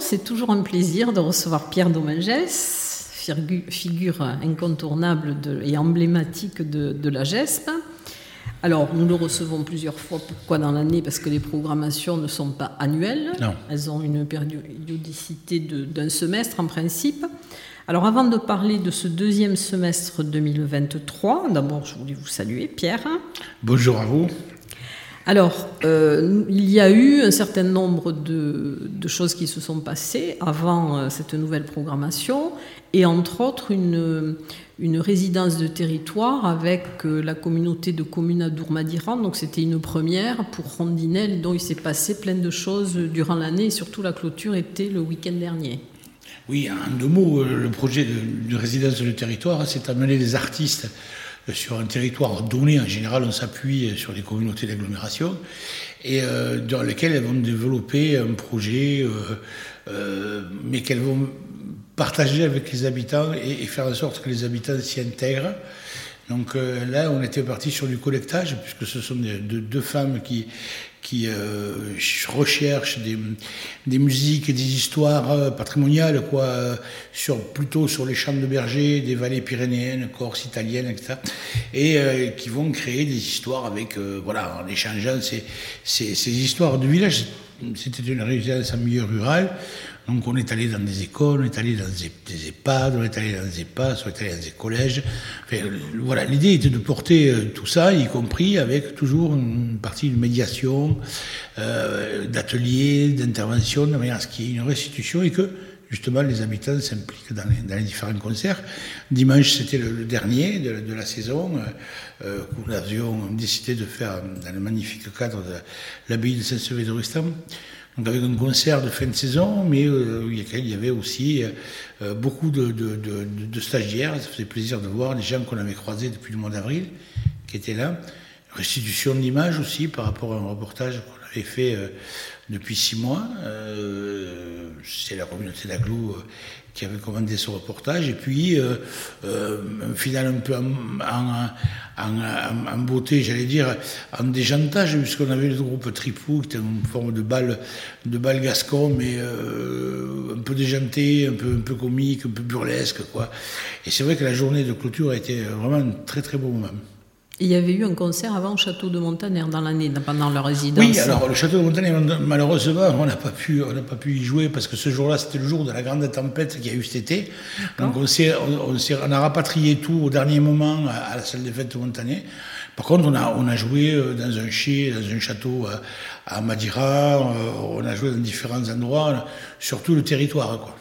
C'est toujours un plaisir de recevoir Pierre Domingès, figure incontournable et emblématique de, la GESP. Alors, nous le recevons plusieurs fois. Pourquoi dans l'année? Parce que les programmations ne sont pas annuelles. Elles ont une périodicité d'un semestre en principe. Alors, avant de parler de ce deuxième semestre 2023, d'abord, je voulais vous saluer, Pierre. Bonjour à vous. Alors, euh, il y a eu un certain nombre de, choses qui se sont passées avant euh, cette nouvelle programmation, et entre autres une, résidence de territoire avec euh, la communauté de communes à Dourmadiran. Donc, c'était une première pour Rondinelle, dont il s'est passé plein de choses durant l'année, et surtout la clôture était le week-end dernier. Oui, en deux mots, le projet de, de résidence de territoire, c'est amener des artistes sur un territoire donné, en général, on s'appuie sur des communautés d'agglomération, et euh, dans lesquelles elles vont développer un projet, euh, euh, mais qu'elles vont partager avec les habitants et, faire en sorte que les habitants s'y intègrent. Donc là, on était parti sur du collectage, puisque ce sont deux femmes qui, euh, recherche des, musiques et des histoires euh, patrimoniales, quoi, plutôt sur les champs de berger des vallées pyrénéennes, Corse italienne, etc. Et euh, qui vont créer des histoires avec, voilà, en échangeant ces, ces, ces histoires du village. C'était une résidence en milieu rural donc on est allé dans des écoles, on est allé dans des, EHPAD, on est allé dans des EHPAD, on est allé dans des collèges. voilà, l'idée était de porter euh, tout ça, y compris avec toujours une partie de médiation, euh, d'ateliers, d'intervention, de manière à ce qu'il y ait une restitution et que justement les habitants s'impliquent dans, les, différents concerts. Dimanche, c'était le, dernier de, la saison, euh, où nous avions décidé de faire dans le magnifique cadre de l'abbaye de Saint-Sevé de Rustam donc avec un concert de fin de saison, mais euh, il y avait aussi euh, beaucoup de, stagiaires. Ça faisait plaisir de voir les gens qu'on avait croisés depuis le mois d'avril, qui étaient là. Restitution d'images aussi par rapport à un reportage qu'on avait fait euh, depuis six mois. C'est la communauté d'Aglou qui avait commandé ce reportage. Et puis, euh, euh, un final un peu en, en, beauté, j'allais dire, en déjantage, puisqu'on avait le groupe Tripou, qui était une forme de balle, de balle gascon, mais euh, un peu déjanté, un peu, un peu comique, un peu burlesque. Quoi. Et c'est vrai que la journée de clôture a été vraiment un très très beau moment. Il y avait eu un concert avant au Château de Montaner dans l'année, pendant leur résidence. Oui, alors le Château de Montaner, malheureusement, on n'a pas pu, on pas pu y jouer parce que ce jour-là, c'était le jour de la grande tempête qu'il y a eu cet été. Donc on, on, on, a rapatrié tout au dernier moment à, la salle des fêtes de Montaner. Par contre, on a, on a joué euh, dans un dans un château euh, à Madira, euh, on a joué dans différents endroits, sur tout le territoire, quoi.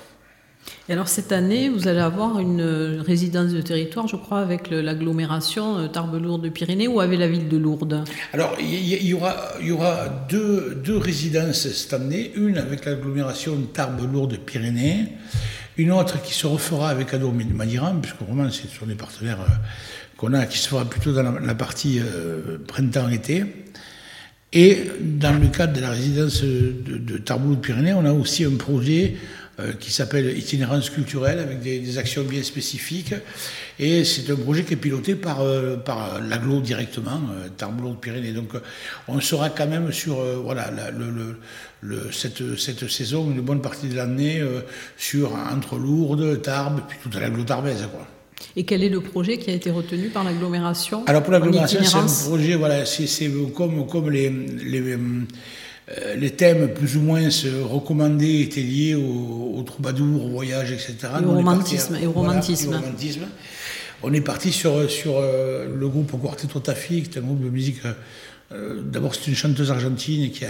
Et alors cette année, vous allez avoir une résidence de territoire, je crois, avec l'agglomération euh, Tarbes-Lourdes-Pyrénées ou avec la ville de Lourdes? Alors il y, aura, deux, résidences cette année, une avec l'agglomération Tarbes-Lourdes-Pyrénées, une autre qui se refera avec Ado Madiran, puisque vraiment ce sont des partenaires euh, qu'on a, qui se fera plutôt dans la, partie euh, printemps-été. Et dans le cadre de la résidence de, de Tarbes-Lourdes-Pyrénées, on a aussi un projet euh, qui s'appelle Itinérance culturelle avec des, actions bien spécifiques. Et c'est un projet qui est piloté par, euh, par l'aglo directement, euh, de Pyrénées. Donc on sera quand même sur voilà, le, le, cette, cette, saison, une bonne partie de l'année, sur entre Lourdes, Tarbes, puis toute l'aglo tarbaise. Quoi. Et quel est le projet qui a été retenu par l'agglomération Alors pour l'agglomération, c'est un projet, voilà, c'est comme, comme les, les euh, les thèmes plus ou moins recommandés étaient liés au, troubadour, au voyage, etc. Et au romantisme. et au romantisme. On est parti sur, sur le groupe Quartetto Taffi, qui est un groupe de musique euh, d'abord, c'est une chanteuse argentine qui,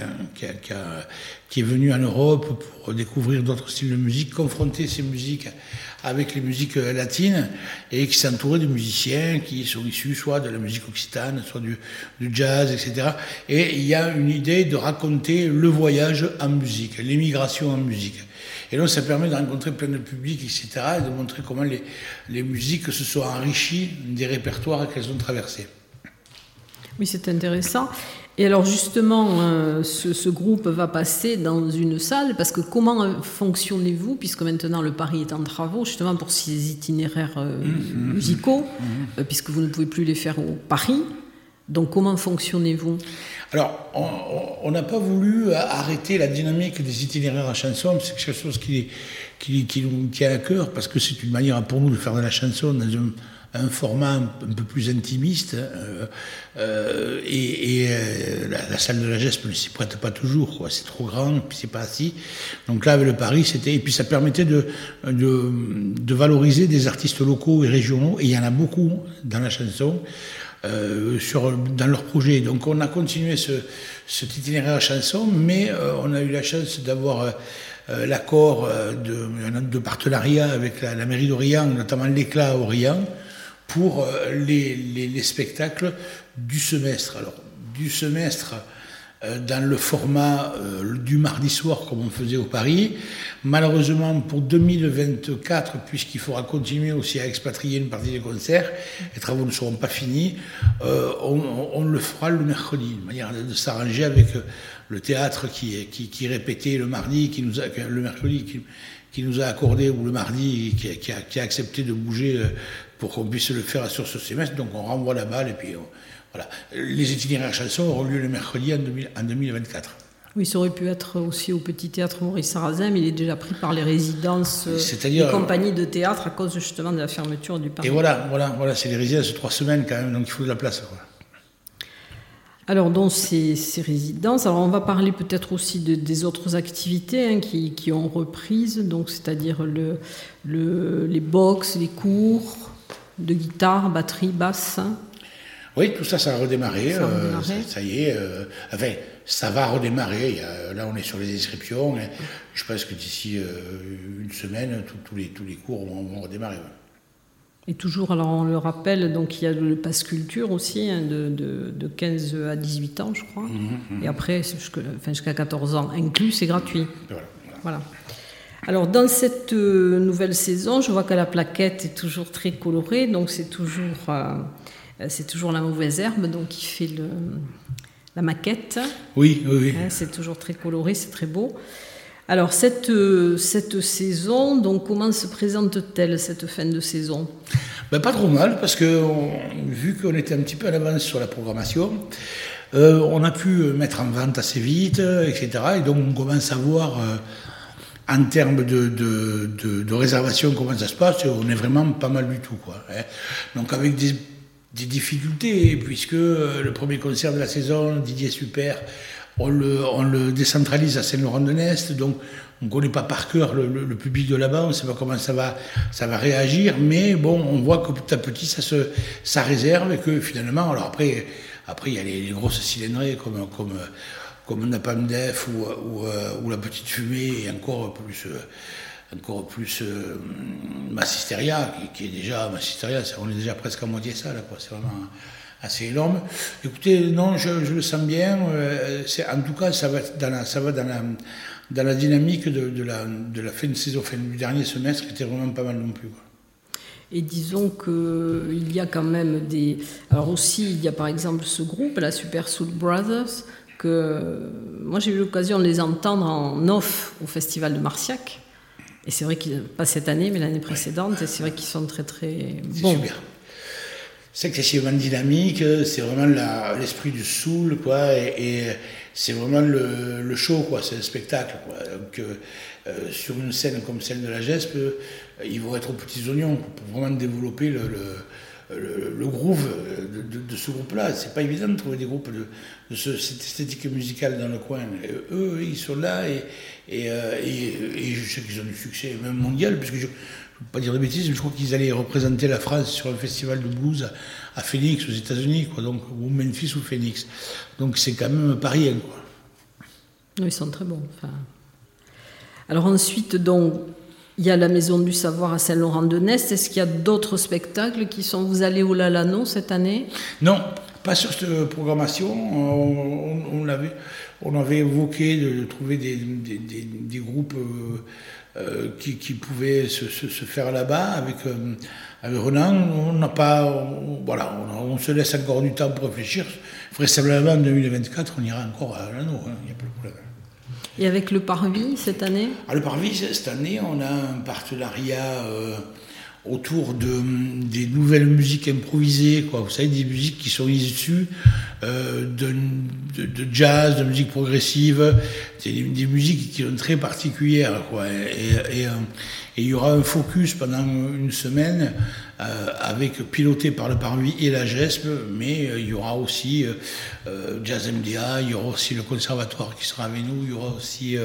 qui, est venue en Europe pour découvrir d'autres styles de musique, confronter ces musiques avec les musiques latines et qui s'entourait de musiciens qui sont issus soit de la musique occitane, soit du, jazz, etc. Et il y a une idée de raconter le voyage en musique, l'émigration en musique. Et donc, ça permet de rencontrer plein de publics, etc., et de montrer comment les, les musiques se sont enrichies des répertoires qu'elles ont traversés. Oui, c'est intéressant. Et alors justement, euh, ce, groupe va passer dans une salle, parce que comment euh, fonctionnez-vous, puisque maintenant le Paris est en travaux, justement pour ces itinéraires euh, mmh. musicaux, mmh. puisque vous ne pouvez plus les faire au Paris. Donc comment fonctionnez-vous? Alors, on n'a pas voulu arrêter la dynamique des itinéraires à chanson, c'est quelque chose qui, qui, qui, nous tient à cœur, parce que c'est une manière pour nous de faire de la chanson dans un un format un, peu plus intimiste. Euh, euh, et, euh, la, salle de la GESP ne s'y prête pas toujours. C'est trop grand, puis c'est pas assis. Donc là, avec le Paris, c'était. Et puis ça permettait de, de, de, valoriser des artistes locaux et régionaux, et il y en a beaucoup dans la chanson. sur, dans leur projet. Donc on a continué ce, cet itinéraire chanson, mais on a eu la chance d'avoir l'accord de, de partenariat avec la, la mairie d'Orient, notamment l'éclat à Orient, pour euh, les, les, spectacles du semestre. Alors, du semestre euh, dans le format euh, du mardi soir comme on faisait au Paris. Malheureusement pour 2024, puisqu'il faudra continuer aussi à expatrier une partie des concerts, les travaux ne seront pas finis, on, le fera le mercredi, une manière de, s'arranger avec le théâtre qui, répétait le mardi, qui nous a, le mercredi, qui, nous a accordé, ou le mardi, qui a, accepté de bouger pour qu'on puisse le faire sur ce semestre. Donc on renvoie la balle et puis voilà. Les itinéraires chansons auront lieu le mercredi en, 2024. Oui, ça aurait pu être aussi au Petit Théâtre Maurice Sarrazin, mais il est déjà pris par les résidences des compagnies de théâtre à cause justement de la fermeture du parc. Et voilà, voilà, voilà c'est les résidences trois semaines quand même, donc il faut de la place. Alors, dans ces, résidences, alors on va parler peut-être aussi de, des autres activités hein, qui, qui, ont reprise, donc c'est-à-dire le, le, les box, les cours, de guitare, batterie, basse Oui, tout ça, ça a redémarré. Ça, euh, y est. Euh, enfin, ça va redémarrer. là, on est sur les inscriptions. je pense que d'ici euh, une semaine, tous les, tous les cours vont, redémarrer. Et toujours, alors on le rappelle, donc il y a le passe culture aussi, hein, de, de, 15 à 18 ans, je crois. Mmh, mmh. Et après, jusqu'à 14 ans inclus, c'est gratuit. voilà. Alors dans cette euh, nouvelle saison, je vois que la plaquette est toujours très colorée, donc c'est toujours, euh, c'est toujours la mauvaise herbe donc qui fait le, la maquette. Oui, oui, oui. Hein, c'est toujours très coloré, c'est très beau. Alors cette, euh, cette saison, donc comment se présente-t-elle cette fin de saison? Ben, Pas trop mal, parce que vu qu'on était un petit peu à l'avance sur la programmation, on a pu mettre en vente assez vite, etc. Et donc on commence à voir en termes de, de, réservation, comment ça se passe, on est vraiment pas mal du tout. Quoi, hein. Donc avec des, difficultés, puisque euh, le premier concert de la saison, Didier Super, on le, on le décentralise à Saint-Laurent-de-Nest, donc on ne connaît pas par cœur le, public de là-bas, on ne sait pas comment ça va, ça va réagir, mais bon, on voit que petit à petit ça, se, ça réserve et que finalement, alors après, après il y a les, les grosses cylindrées comme, comme comme Napalm Def euh, ou, La Petite Fumée et encore plus, euh, encore plus euh, Massisteria, qui, est déjà, Massisteria, on est déjà presque à moitié ça, là, c'est vraiment assez énorme. Écoutez, non, je, le sens bien, c'est, en tout cas, ça va dans la, ça va dans la, dans la dynamique de, de, la, de la fin de saison, fin du dernier semestre, qui était vraiment pas mal non plus. Quoi. Et disons qu'il y a quand même des... Alors aussi, il y a par exemple ce groupe, la Super Soul Brothers, moi j'ai eu l'occasion de les entendre en off au festival de Marciac. Et c'est vrai qu'ils, pas cette année, mais l'année précédente, et c'est vrai qu'ils sont très très bons. Super. C'est excessivement dynamique, c'est vraiment l'esprit du soul, quoi, et, c'est vraiment le, show, quoi, c'est le spectacle, quoi. Donc, euh, euh, sur une scène comme celle de la GESP, ils vont être aux petits oignons pour vraiment développer le le, groove de, ce groupe-là. C'est pas évident de trouver des groupes de, cette esthétique musicale dans le coin. eux, ils sont là et, et, je sais qu'ils ont du succès, même mondial, puisque je ne veux pas dire de bêtises, mais je crois qu'ils allaient représenter la France sur un festival de blues à, Phoenix, aux États-Unis, quoi, donc, ou Memphis ou Phoenix. Donc c'est quand même pas rien. Quoi. Ils sont très bons. Alors ensuite, donc, il y a la Maison du Savoir à Saint-Laurent-de-Nest. Est-ce qu'il y a d'autres spectacles qui sont... Vous allez au Lalano cette année? Non, pas sur cette programmation. On, avait, on avait évoqué de, trouver des, des, groupes euh, euh, qui, qui, pouvaient se, se, faire là-bas avec, euh, avec Renan. On n'a pas... voilà, on, se laisse encore du temps pour réfléchir. Vraisemblablement, en 2024, on ira encore à Lalano. Hein, il n'y a pas de problème. Et avec le Parvis cette année ah, Le Parvis, cette année, on a un partenariat euh, autour de, des nouvelles musiques improvisées. Quoi. Vous savez, des musiques qui sont issues euh, de, de, jazz, de musique progressive. C'est des, musiques qui sont très particulières. Quoi. Euh, il y aura un focus pendant une semaine euh, avec piloté par le Parvis et la GESP, mais euh, il y aura aussi euh, Jazz MDA, il y aura aussi le conservatoire qui sera avec nous, il y aura aussi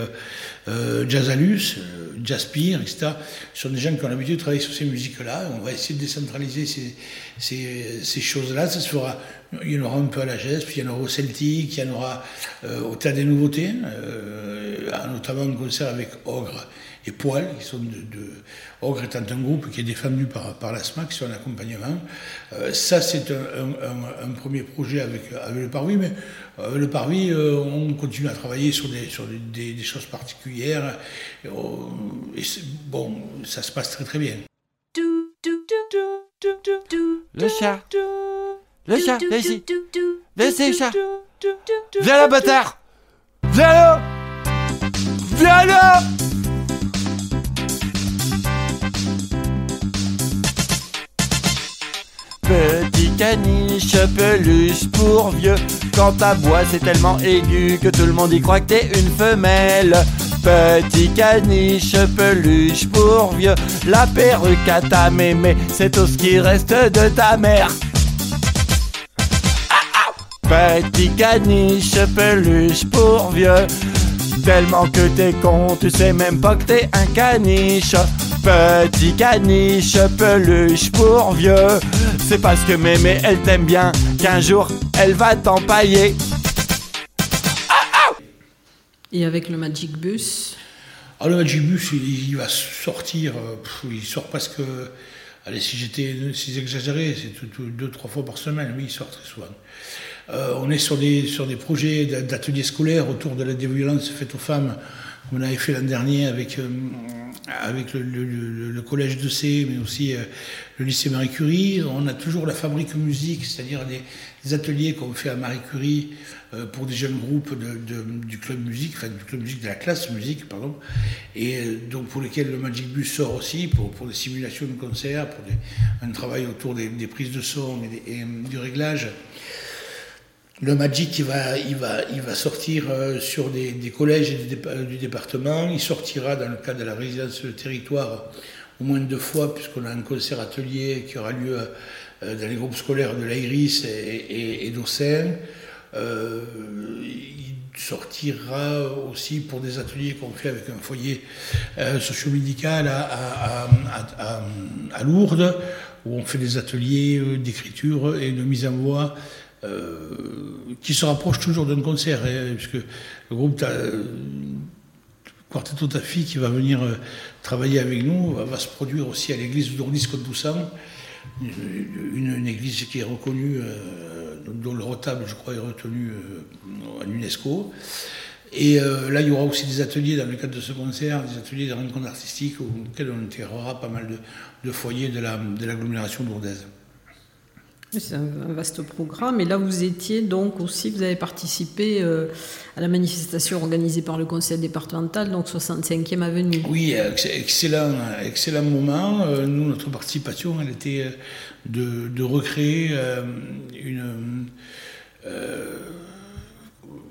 Jazzalus, Jazzpire, etc. Ce sont des gens qui ont l'habitude de travailler sur ces musiques-là. On va essayer de décentraliser ces, choses-là. Il y en aura un peu à la GESP, il y en aura au Celtic, il y en aura au Théâtre des Nouveautés, notamment un concert avec Ogre et Poil, qui sont de, Ogre étant un groupe qui est défendu par, la SMAC sur l'accompagnement. Euh, ça, c'est un, premier projet avec, le Parvis, mais euh, le Parvis, euh, on continue à travailler sur des, sur des, choses particulières. Et, bon, ça se passe très très bien. Le chat. Le chat, viens ici. Viens ici, chat. Viens là, bâtard. Viens là. Viens là. Caniche, peluche pour vieux. Quand ta voix c'est tellement aigu que tout le monde y croit que t'es une femelle. Petit caniche, peluche pour vieux. La perruque à ta mémé, c'est tout ce qui reste de ta mère. Petit caniche, peluche pour vieux. Tellement que t'es con, tu sais même pas que t'es un caniche. Petit caniche, peluche pour vieux. C'est parce que mémé elle t'aime bien qu'un jour elle va t'empailler. Et avec le Magic Bus ah, Le Magic Bus, il, va sortir, euh, il sort parce que, allez, si j'étais si exagéré, c'est deux, trois fois par semaine, oui, il sort très souvent. Euh, on est sur des, sur des projets d'ateliers scolaires autour de la violence faite aux femmes, on avait fait l'an dernier avec, euh, le, collège de C, mais aussi euh, le lycée Marie Curie. On a toujours la fabrique musique, c'est-à-dire des, ateliers qu'on fait à Marie Curie euh, pour des jeunes groupes du club musique, enfin du club musique de la classe musique, pardon, et donc pour lesquels le Magic Bus sort aussi, pour, pour des simulations de concerts, pour un travail autour des, prises de son et du réglage. Le Magic, il va, sortir euh, sur des, collèges du département. Il sortira dans le cadre de la résidence de territoire au moins deux fois, puisqu'on a un concert atelier qui aura lieu euh, dans les groupes scolaires de l'Airis et, et, euh, il sortira aussi pour des ateliers qu'on fait avec un foyer socio-médical à, Lourdes, où on fait des ateliers d'écriture et de mise en voix euh, qui se rapproche toujours d'un concert, hein, puisque le groupe euh, Quartetto Tafi qui va venir euh, travailler avec nous va, se produire aussi à l'église d'Ourdis Contoussan, une, église qui est reconnue, dont le retable, je crois, est retenu à l'UNESCO. Et là, il y aura aussi des ateliers dans le cadre de ce concert, des ateliers de rencontres artistiques auxquels on intégrera pas mal de, de foyers de l'agglomération la, lourdaise. C'est un vaste programme. Et là, vous étiez donc aussi, vous avez participé euh, à la manifestation organisée par le conseil départemental, donc 65e avenue. Oui, excellent, excellent moment. Euh, nous, notre participation, elle était euh, de, de recréer une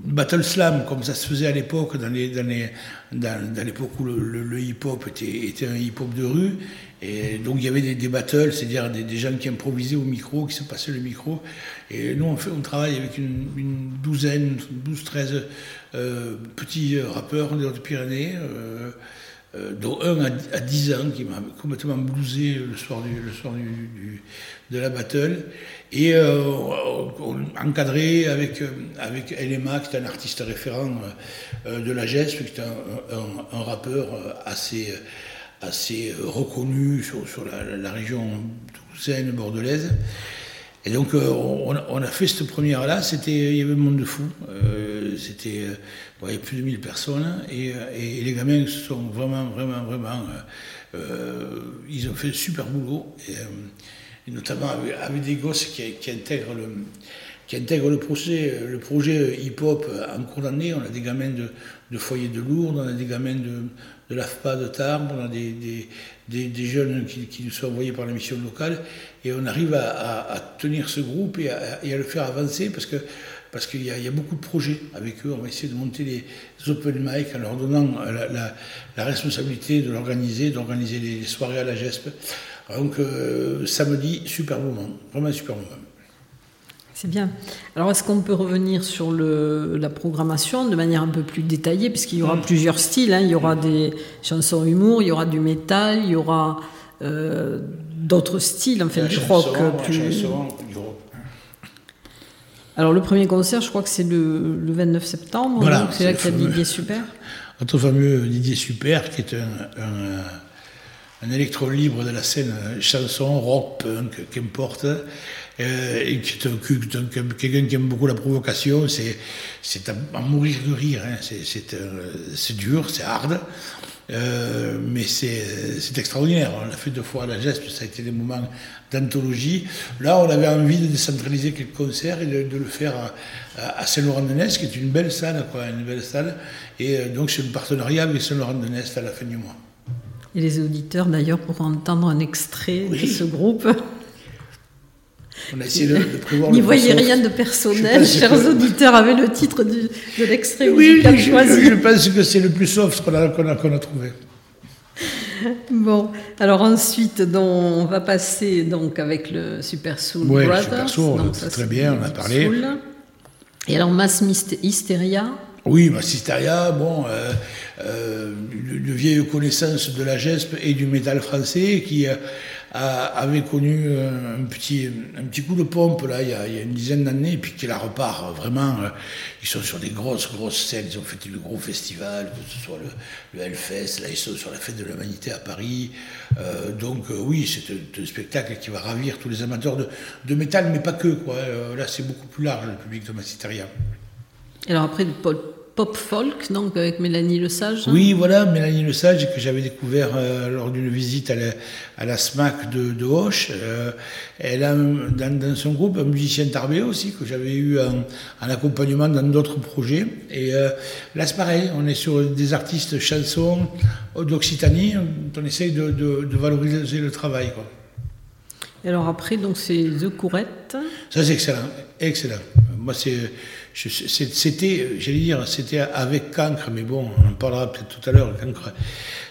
battle slam, comme ça se faisait à l'époque, dans, les, dans, dans, l'époque où le, hip-hop était, était, un hip-hop de rue. Et donc il y avait des, des battles, c'est-à-dire des, gens qui improvisaient au micro, qui se passaient le micro. Et nous, on, fait, on travaille avec une, une douzaine, 12-13 euh, petits rappeurs des Hautes-Pyrénées. Euh, euh, dont un à, 10 ans qui m'a complètement blousé le soir, du, soir du, de la battle, et euh, encadré avec, euh, avec Elema, qui est un artiste référent de la GESP, qui est un, rappeur assez, assez reconnu sur, sur la, la, région toulousaine, bordelaise. Et donc, on, on, a fait cette première-là, il y avait un monde de fou. c'était il y avait plus de 1000 personnes et, les gamins sont vraiment, vraiment, vraiment. Euh, euh, ils ont fait un super boulot, et, euh, notamment avec, des gosses qui, intègrent le, qui le projet hip-hop en cours d'année. On a des gamins de, de foyer de Lourdes, on a des gamins de, de l'AFPA de Tarbes, on a des, des, des, jeunes qui, nous sont envoyés par la mission locale, et on arrive à, tenir ce groupe et à, le faire avancer parce que parce qu'il y, a beaucoup de projets avec eux. On va essayer de monter les open mic en leur donnant la, responsabilité de l'organiser, d'organiser les, soirées à la GESP. Donc euh, samedi, super moment, vraiment super moment. C'est bien. Alors, est-ce qu'on peut revenir sur le, la programmation de manière un peu plus détaillée, puisqu'il y aura mm. plusieurs styles. Hein. Il y aura des chansons humour, il y aura du métal, il y aura euh, d'autres styles, enfin du rock. Plus... Alors le premier concert, je crois que c'est le, 29 septembre, voilà, c'est là qu'il y a Didier Super? Notre fameux Didier Super, qui est un, un, électron libre de la scène chanson, rock, punk, qu'importe, euh, et qui est quelqu'un qui aime beaucoup la provocation, c'est, à, mourir de rire, hein. c'est dur, c'est hard, euh, mais c'est extraordinaire. On l'a fait deux fois à la geste, ça a été des moments d'anthologie. Là, on avait envie de décentraliser quelques concerts et de, le faire à, Saint-Laurent-de-Nest, qui est une belle salle, quoi, une belle salle. Et euh, donc, c'est un partenariat avec Saint-Laurent-de-Nest à la fin du mois. Et les auditeurs, d'ailleurs, pourront entendre un extrait de ce groupe. On a essayé de, de prévoir N'y voyez rien de personnel, chers auditeurs, avec le titre de l'extrait oui, choisi. Je pense que c'est le plus soft qu'on a, a, trouvé. Bon, alors ensuite, donc, on va passer donc avec le Super Soul ouais, Brothers. Super Soul, c'est très bien, on a parlé. Soul. Et alors Mass Hysteria Oui, Mass Hysteria, bon, euh, euh, de, de, vieilles connaissances de la GESP et du métal français qui... Euh, avait connu un petit, un petit coup de pompe là, il, y a, a une dizaine d'années, et puis qui la repart vraiment. Euh, ils sont sur des grosses, grosses scènes, ils ont fait des gros festivals, que ce soit le, le Hellfest, là ils sont sur la fête de l'humanité à Paris. Euh, donc oui, c'est un, spectacle qui va ravir tous les amateurs de, de métal, mais pas que. Quoi. Là c'est beaucoup plus large le public de Massiteria. Alors après, Paul pop folk, donc avec Mélanie Lesage. Oui, voilà, Mélanie Lesage que j'avais découvert euh, lors d'une visite à la, à la, SMAC de, de Hoche. Euh, elle a dans, dans, son groupe un musicien tarbé aussi que j'avais eu en, en, accompagnement dans d'autres projets. Et euh, là, c'est pareil, on est sur des artistes chansons d'Occitanie, on essaye de, de, de, valoriser le travail. Quoi. Et alors après, donc c'est The Courette. Ça c'est excellent, excellent. Moi c'est c'était, j'allais dire, c'était avec Cancre, mais bon, on en parlera peut-être tout à l'heure. Cancre,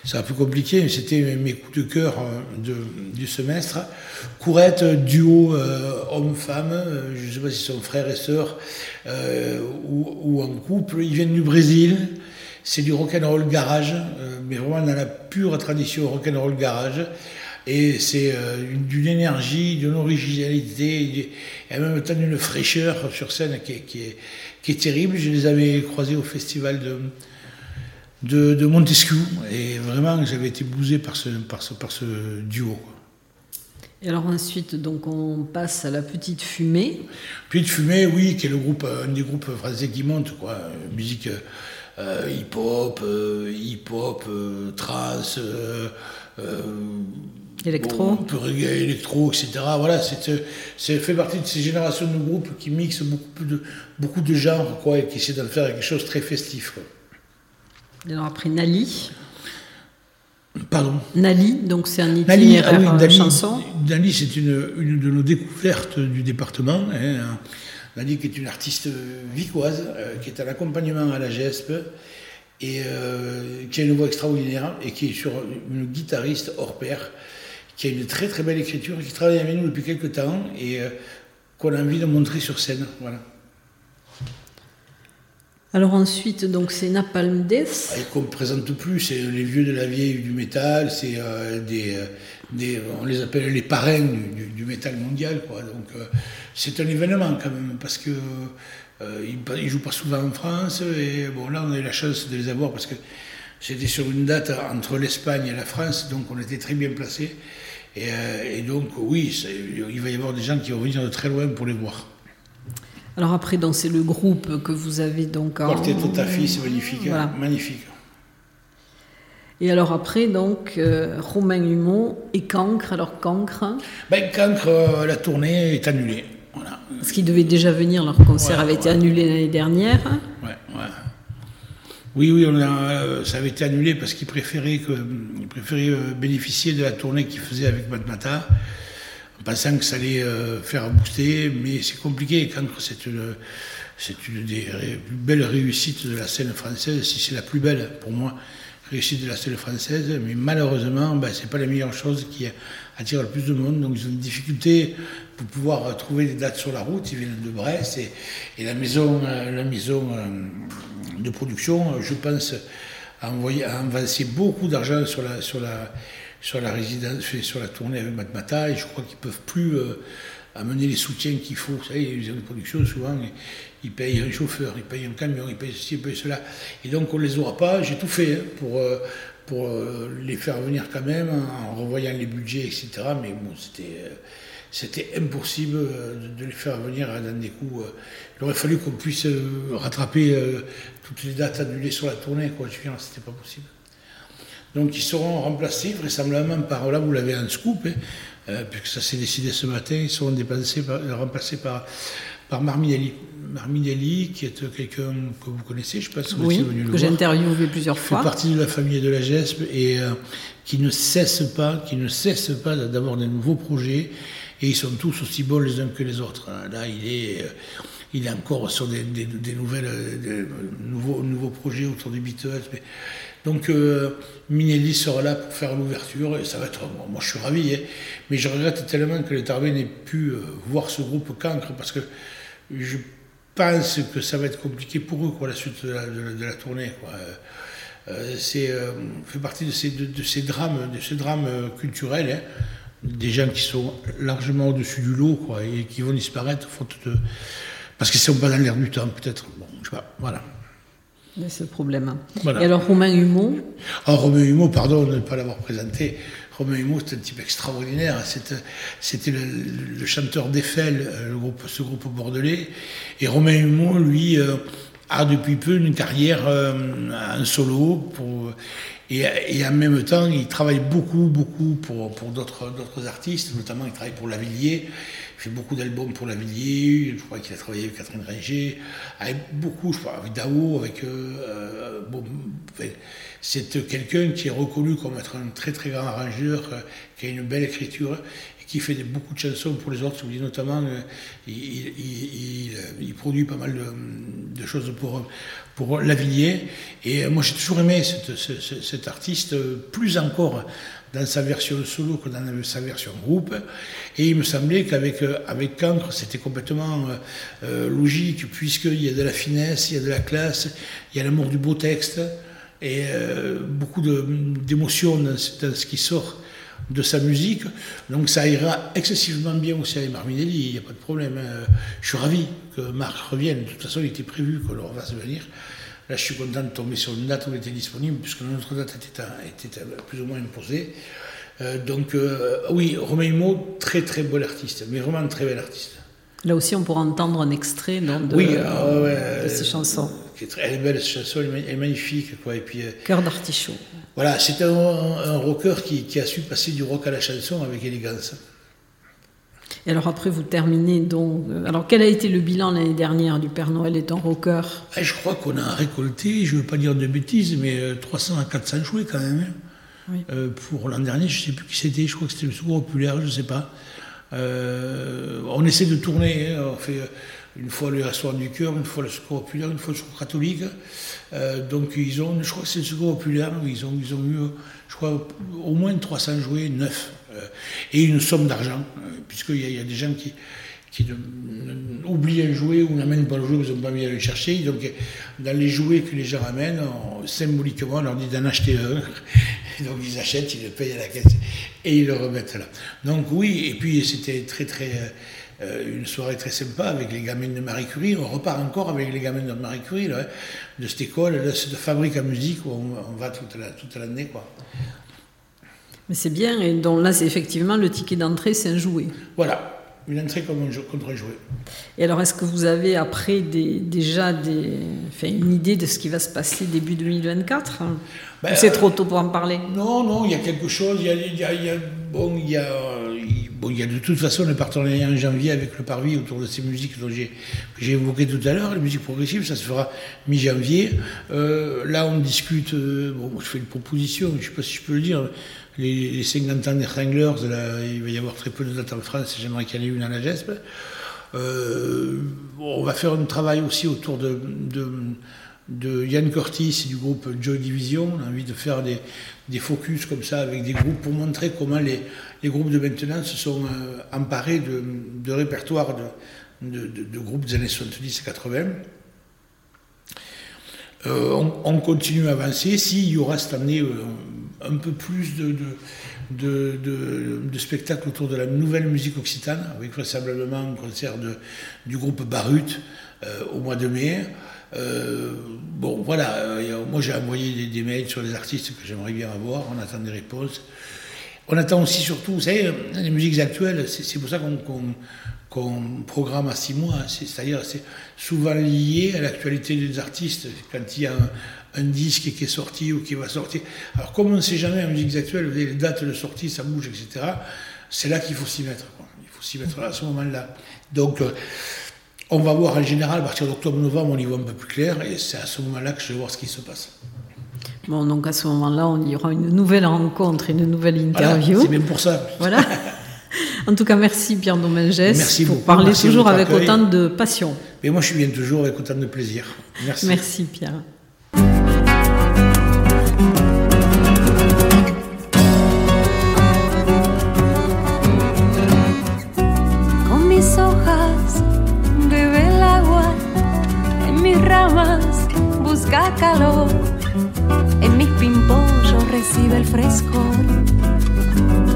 c'est un peu compliqué, mais c'était mes coups de cœur euh, du semestre. Courette, duo euh, homme-femme, euh, je ne sais pas si sont frères et sœurs euh, ou, ou, en couple. Ils viennent du Brésil. C'est du rock'n'roll garage, euh, mais vraiment dans la pure tradition rock'n'roll garage. Et c'est euh, d'une énergie, d'une originalité, et en même temps d'une fraîcheur sur scène qui est, qui, est, qui est, terrible. Je les avais croisés au festival de, de, de Montesquieu, et vraiment j'avais été bousé par ce, par ce, par ce duo. Et alors ensuite, donc on passe à la Petite Fumée. Petite Fumée, oui, qui est le groupe, un des groupes français qui monte, quoi. Musique euh, hip-hop, euh, hip-hop, euh, trance, Électro. Bon, un peu reggae, électro, etc. Voilà, c'est fait partie de ces générations de groupes qui mixent beaucoup de, beaucoup de genres quoi, et qui essaient d'en faire quelque chose de très festif. Quoi. Alors après Nali. Pardon Nali, donc c'est un itinéraire Nali, ah oui, Nali, chanson. Nali, c'est une, une, de nos découvertes du département. Hein. Nadine qui est une artiste vicoise, qui est un accompagnement à la GESP et qui a une voix extraordinaire et qui est sur une guitariste hors pair, qui a une très très belle écriture, qui travaille avec nous depuis quelques temps et qu'on a envie de montrer sur scène. Voilà. Alors ensuite, donc c'est Napalm Death. Et qu'on ne présente plus, c'est les vieux de la vieille du métal, c'est euh, des, euh, des, on les appelle les parrains du, métal mondial, quoi. Donc euh, c'est un événement quand même, parce que ils, ne jouent pas souvent en France, et bon là on a eu la chance de les avoir parce que c'était sur une date entre l'Espagne et la France, donc on était très bien placés. Et, et donc oui, il va y avoir des gens qui vont venir de très loin pour les voir. Alors après, c'est le groupe que vous avez donc en... Quartet Totafi, c'est magnifique, hein. magnifique. Et alors après, donc, euh, Romain Humon et Cancre. Alors Cancre ben, Cancre, euh, la tournée est annulée. Voilà. Parce qu'ils devaient déjà venir, leur concert avait été annulé l'année dernière. Ouais, ouais. Oui, oui, euh, ça avait été annulé parce préféraient, que, préféraient bénéficier de la tournée qu'ils faisaient avec Matmata en pensant que ça allait euh, faire booster, mais c'est compliqué quand c'est une, des plus belles réussites de la scène française, si c'est la plus belle pour moi, réussite de la scène française, mais malheureusement, ben, ce n'est pas la meilleure chose qui attire le plus de monde, donc ils ont une difficulté pour pouvoir trouver des dates sur la route, ils viennent de Brest, et, la maison, euh, la maison euh, de production, je pense, a, envoyé, a avancé beaucoup d'argent sur la, sur la sur la résidence, sur la tournée avec Matmata, et je crois qu'ils ne peuvent plus euh, amener les soutiens qu'il faut. Vous savez, les de production, souvent, ils payent un chauffeur, ils payent un camion, ils payent ceci, ils payent cela. Et donc, on ne les aura pas. J'ai tout fait hein, pour, euh, pour euh, les faire venir quand même, en revoyant les budgets, etc. Mais bon, c'était c'était impossible de, les faire venir dans des coups. il aurait fallu qu'on puisse rattraper toutes les dates annulées sur la tournée, quoi. Je c'était pas possible. Donc ils seront remplacés vraisemblablement par, là vous l'avez en scoop, hein, euh, puisque ça s'est décidé ce matin, ils seront par, remplacés par, par Marminelli. qui est quelqu'un que vous connaissez, je pense que oui, que j'ai interviewé plusieurs fois. Qui fait partie de la famille de la GESP et euh, qui ne cesse pas, qui ne cesse pas d'avoir des nouveaux projets et ils sont tous aussi bons les uns que les autres. Là, il est, euh, il est encore sur des, nouvelles, nouveaux, nouveaux projets autour des Beatles. Donc euh, Minelli sera là pour faire l'ouverture ça va être. moi je suis ravi, hein. mais je regrette tellement que les Tarbés n'aient pu euh, voir ce groupe cancre parce que je pense que ça va être compliqué pour eux quoi, la suite de la, tournée. Euh, c'est fait partie de ces, de, ces drames, de ces drames culturels. Hein. des gens qui sont largement au-dessus du lot quoi, et qui vont disparaître faute de, parce qu'ils sont pas dans l'air du temps peut-être. Bon, je sais pas, voilà ce problème. Et alors Romain Humeau ah, Romain Humeau, pardon de ne pas l'avoir présenté. Romain Humeau, c'est un type extraordinaire. C'était le, chanteur d'Eiffel, euh, groupe, ce groupe bordelais. Et Romain Humeau, lui, euh, a depuis peu une carrière euh, en solo. Pour, et, et, en même temps, il travaille beaucoup, beaucoup pour, pour d'autres artistes, notamment il travaille pour Lavillier. Il fait beaucoup d'albums pour Lavillier, je crois qu'il a travaillé avec Catherine Ringer, avec beaucoup, je crois, avec Dao, avec. Euh, euh, c'est quelqu'un qui est reconnu comme être un très très grand arrangeur, euh, qui a une belle écriture et qui fait beaucoup de chansons pour les autres. Notamment, il, produit pas mal de, choses pour, pour Lavillier. Et moi, j'ai toujours aimé cet artiste, plus encore dans sa version solo que dans sa version groupe. Et il me semblait qu'avec euh, avec Cancre, c'était complètement euh, euh, logique, puisqu'il y a de la finesse, il y a de la classe, il y a l'amour du beau texte, et beaucoup d'émotions dans, ce qui sort de sa musique. Donc ça ira excessivement bien aussi avec Marminelli, il n'y a pas de problème. Hein. Je suis ravi que Marc revienne. De toute façon, il était prévu que va se venir. Là, je suis content de tomber sur une date où il était disponible, puisque notre date était, plus ou moins imposée. Euh, donc, euh, oui, Romain Humeau, très très beau artiste, mais vraiment très bel artiste. Là aussi, on pourra entendre un extrait de, ah, ces chansons. elle est belle, cette chanson, elle est magnifique. Quoi. Et puis, euh, Cœur d'artichaut. Voilà, c'est un, un, rocker qui, qui, a su passer du rock à la chanson avec élégance. Et alors après, vous terminez donc. Euh, alors quel a été le bilan l'année dernière du Père Noël étant rocker ah, Je crois qu'on a récolté, je ne veux pas dire de bêtises, mais 300 euh, à 400 jouets quand même. Hein. Euh, pour l'an dernier, je ne sais plus qui c'était, je crois que c'était le Secours Populaire, je ne sais pas. on essaie de tourner, hein. on fait une fois le restaurant du cœur, une fois le secours populaire, une fois le secours catholique. donc ils ont, je crois que c'est le secours populaire, ils ont, ils ont eu, je crois, au moins 300 jouets neufs et une somme d'argent, puisqu'il y, y, a des gens qui, qui oublient un jouet ou n'amènent pas le jouet, ils n'ont pas à le chercher. Donc, dans les jouets que les gens ramènent, symboliquement, on leur dit d'en acheter un. donc, ils achètent, ils le payent à la caisse et ils le remettent là. Donc, oui, et puis c'était très, très. Euh, une soirée très sympa avec les gamins de Marie Curie. On repart encore avec les gamins de Marie Curie, là, de cette école, de cette fabrique à musique où on, va toute l'année. Mais c'est bien, et donc là, c'est effectivement le ticket d'entrée, c'est un jouet. Voilà, une entrée comme un contre un jouet. Et alors, est-ce que vous avez après des, déjà des, enfin, une idée de ce qui va se passer début 2024 ben, C'est trop tôt pour en parler? Non, non, il y a quelque chose. Il y a, il y a, il y a bon, il y a, bon, il y a de toute façon le partenariat en janvier avec le Parvis autour de ces musiques dont j'ai, que j'ai évoquées tout à l'heure, les musiques progressives, ça se fera mi-janvier. Euh, là, on discute. Euh, bon, je fais une proposition, je ne sais pas si je peux le dire les, 50 ans des Wranglers, il va y avoir très peu de dates en France, j'aimerais qu'il y en ait une à la GESP. Euh, on va faire un travail aussi autour de, de, Yann Curtis du groupe Joy Division. On a envie de faire des, focus comme ça avec des groupes pour montrer comment les, groupes de maintenant se sont euh, emparés de, de répertoires de, de, groupes des années 70 et 80. Euh, on, continue à avancer. S'il y aura cette année un peu plus de, de, de, spectacles autour de la nouvelle musique occitane, avec vraisemblablement un concert du groupe Barut euh, au mois de mai. Euh, bon, voilà, euh, moi j'ai envoyé des, mails sur les artistes que j'aimerais bien avoir, on attend des réponses. On attend aussi surtout, vous savez, les musiques actuelles, c'est pour ça qu'on programme à six mois, c'est-à-dire c'est souvent lié à l'actualité des artistes. Quand il y a un, un disque qui est sorti ou qui va sortir. Alors comme on ne sait jamais en musique actuelle, les dates de sortie, ça bouge, etc., c'est là qu'il faut s'y mettre. Il faut s'y mettre à ce moment-là. Donc euh, on va voir en général, à partir d'octobre-novembre, on y voit un peu plus clair, et c'est à ce moment-là que je vais voir ce qui se passe. Bon, donc à ce moment-là, on y aura une nouvelle rencontre, une nouvelle interview. c'est bien pour ça. Voilà. En tout cas, merci Pierre Domingès merci pour parler toujours avec autant de passion. Mais moi, je bien toujours avec autant de plaisir. Merci. Merci Pierre. calor, en mis pimpollos recibe el fresco.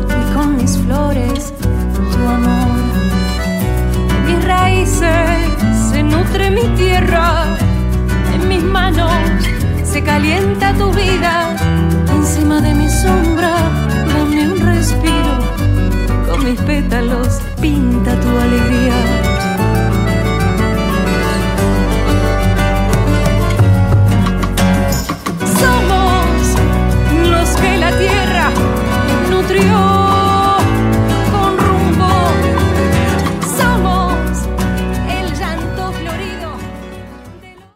Y con mis flores tu amor. En mis raíces se nutre mi tierra, en mis manos se calienta tu vida, encima de mi sombra dame un respiro, con mis pétalos pinta tu alegría. someone